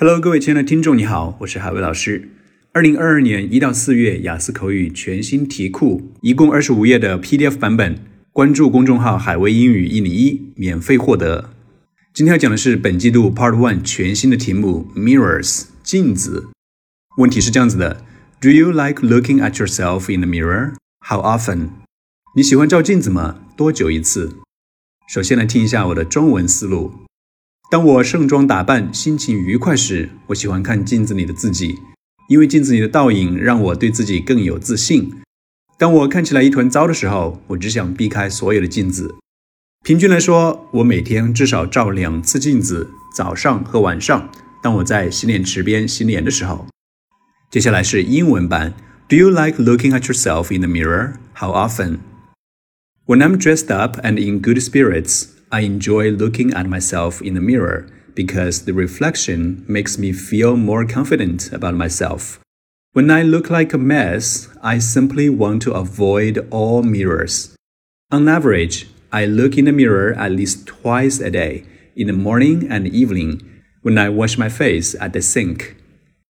Hello，各位亲爱的听众，你好，我是海威老师。二零二二年一到四月雅思口语全新题库，一共二十五页的 PDF 版本，关注公众号“海威英语一零一”，免费获得。今天要讲的是本季度 Part One 全新的题目 Mirrors 镜子。问题是这样子的：Do you like looking at yourself in the mirror? How often? 你喜欢照镜子吗？多久一次？首先来听一下我的中文思路。当我盛装打扮、心情愉快时，我喜欢看镜子里的自己，因为镜子里的倒影让我对自己更有自信。当我看起来一团糟的时候，我只想避开所有的镜子。平均来说，我每天至少照两次镜子，早上和晚上。当我在洗脸池边洗脸的时候。接下来是英文版。Do you like looking at yourself in the mirror? How often? When I'm dressed up and in good spirits. I enjoy looking at myself in the mirror because the reflection makes me feel more confident about myself. When I look like a mess, I simply want to avoid all mirrors. On average, I look in the mirror at least twice a day, in the morning and evening, when I wash my face at the sink.